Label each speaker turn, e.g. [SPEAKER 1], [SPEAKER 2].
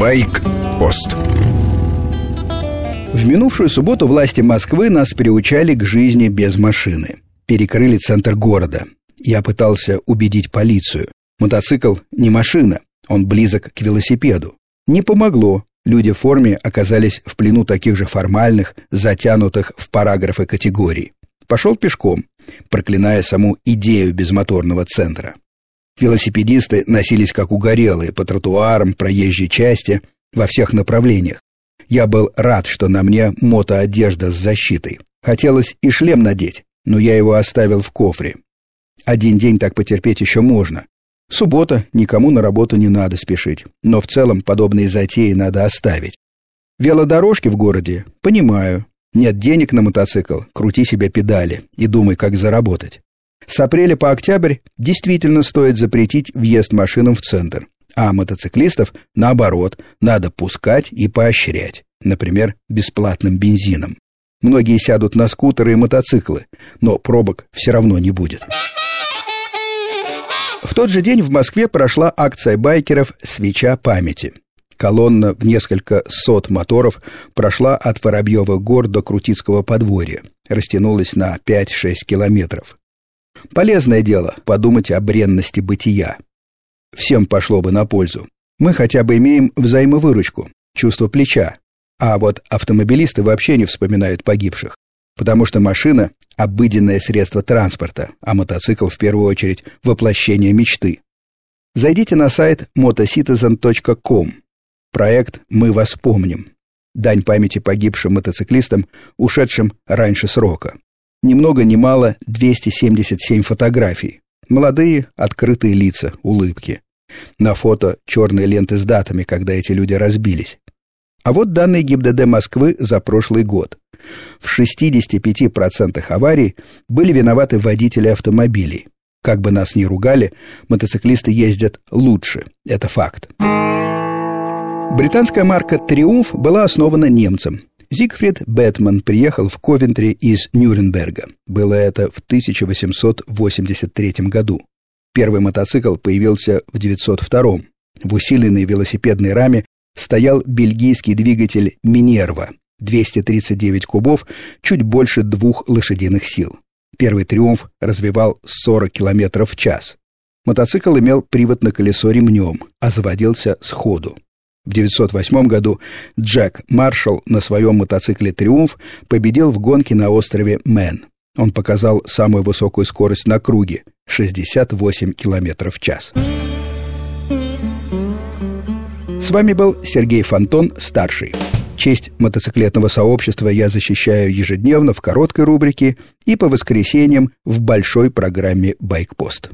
[SPEAKER 1] Байк-пост
[SPEAKER 2] В минувшую субботу власти Москвы нас приучали к жизни без машины. Перекрыли центр города. Я пытался убедить полицию. Мотоцикл не машина, он близок к велосипеду. Не помогло. Люди в форме оказались в плену таких же формальных, затянутых в параграфы категорий. Пошел пешком, проклиная саму идею безмоторного центра. Велосипедисты носились как угорелые по тротуарам, проезжей части, во всех направлениях. Я был рад, что на мне мотоодежда с защитой. Хотелось и шлем надеть, но я его оставил в кофре. Один день так потерпеть еще можно. Суббота, никому на работу не надо спешить, но в целом подобные затеи надо оставить. Велодорожки в городе, понимаю. Нет денег на мотоцикл, крути себе педали и думай, как заработать. С апреля по октябрь действительно стоит запретить въезд машинам в центр, а мотоциклистов, наоборот, надо пускать и поощрять, например, бесплатным бензином. Многие сядут на скутеры и мотоциклы, но пробок все равно не будет. В тот же день в Москве прошла акция байкеров «Свеча памяти». Колонна в несколько сот моторов прошла от Воробьевых гор до Крутицкого подворья, растянулась на 5-6 километров. Полезное дело подумать о бренности бытия. Всем пошло бы на пользу. Мы хотя бы имеем взаимовыручку, чувство плеча. А вот автомобилисты вообще не вспоминают погибших. Потому что машина – обыденное средство транспорта, а мотоцикл в первую очередь – воплощение мечты. Зайдите на сайт motocitizen.com. Проект «Мы вас помним». Дань памяти погибшим мотоциклистам, ушедшим раньше срока. Ни много ни мало 277 фотографий. Молодые, открытые лица, улыбки. На фото черные ленты с датами, когда эти люди разбились. А вот данные ГИБДД Москвы за прошлый год. В 65% аварий были виноваты водители автомобилей. Как бы нас ни ругали, мотоциклисты ездят лучше. Это факт. Британская марка «Триумф» была основана немцем. Зигфрид Бэтмен приехал в Ковентри из Нюрнберга. Было это в 1883 году. Первый мотоцикл появился в 902 В усиленной велосипедной раме стоял бельгийский двигатель «Минерва» 239 кубов, чуть больше двух лошадиных сил. Первый «Триумф» развивал 40 км в час. Мотоцикл имел привод на колесо ремнем, а заводился сходу. В 1908 году Джек Маршалл на своем мотоцикле «Триумф» победил в гонке на острове Мэн. Он показал самую высокую скорость на круге – 68 км в час. С вами был Сергей Фонтон, старший. Честь мотоциклетного сообщества я защищаю ежедневно в короткой рубрике и по воскресеньям в большой программе «Байкпост».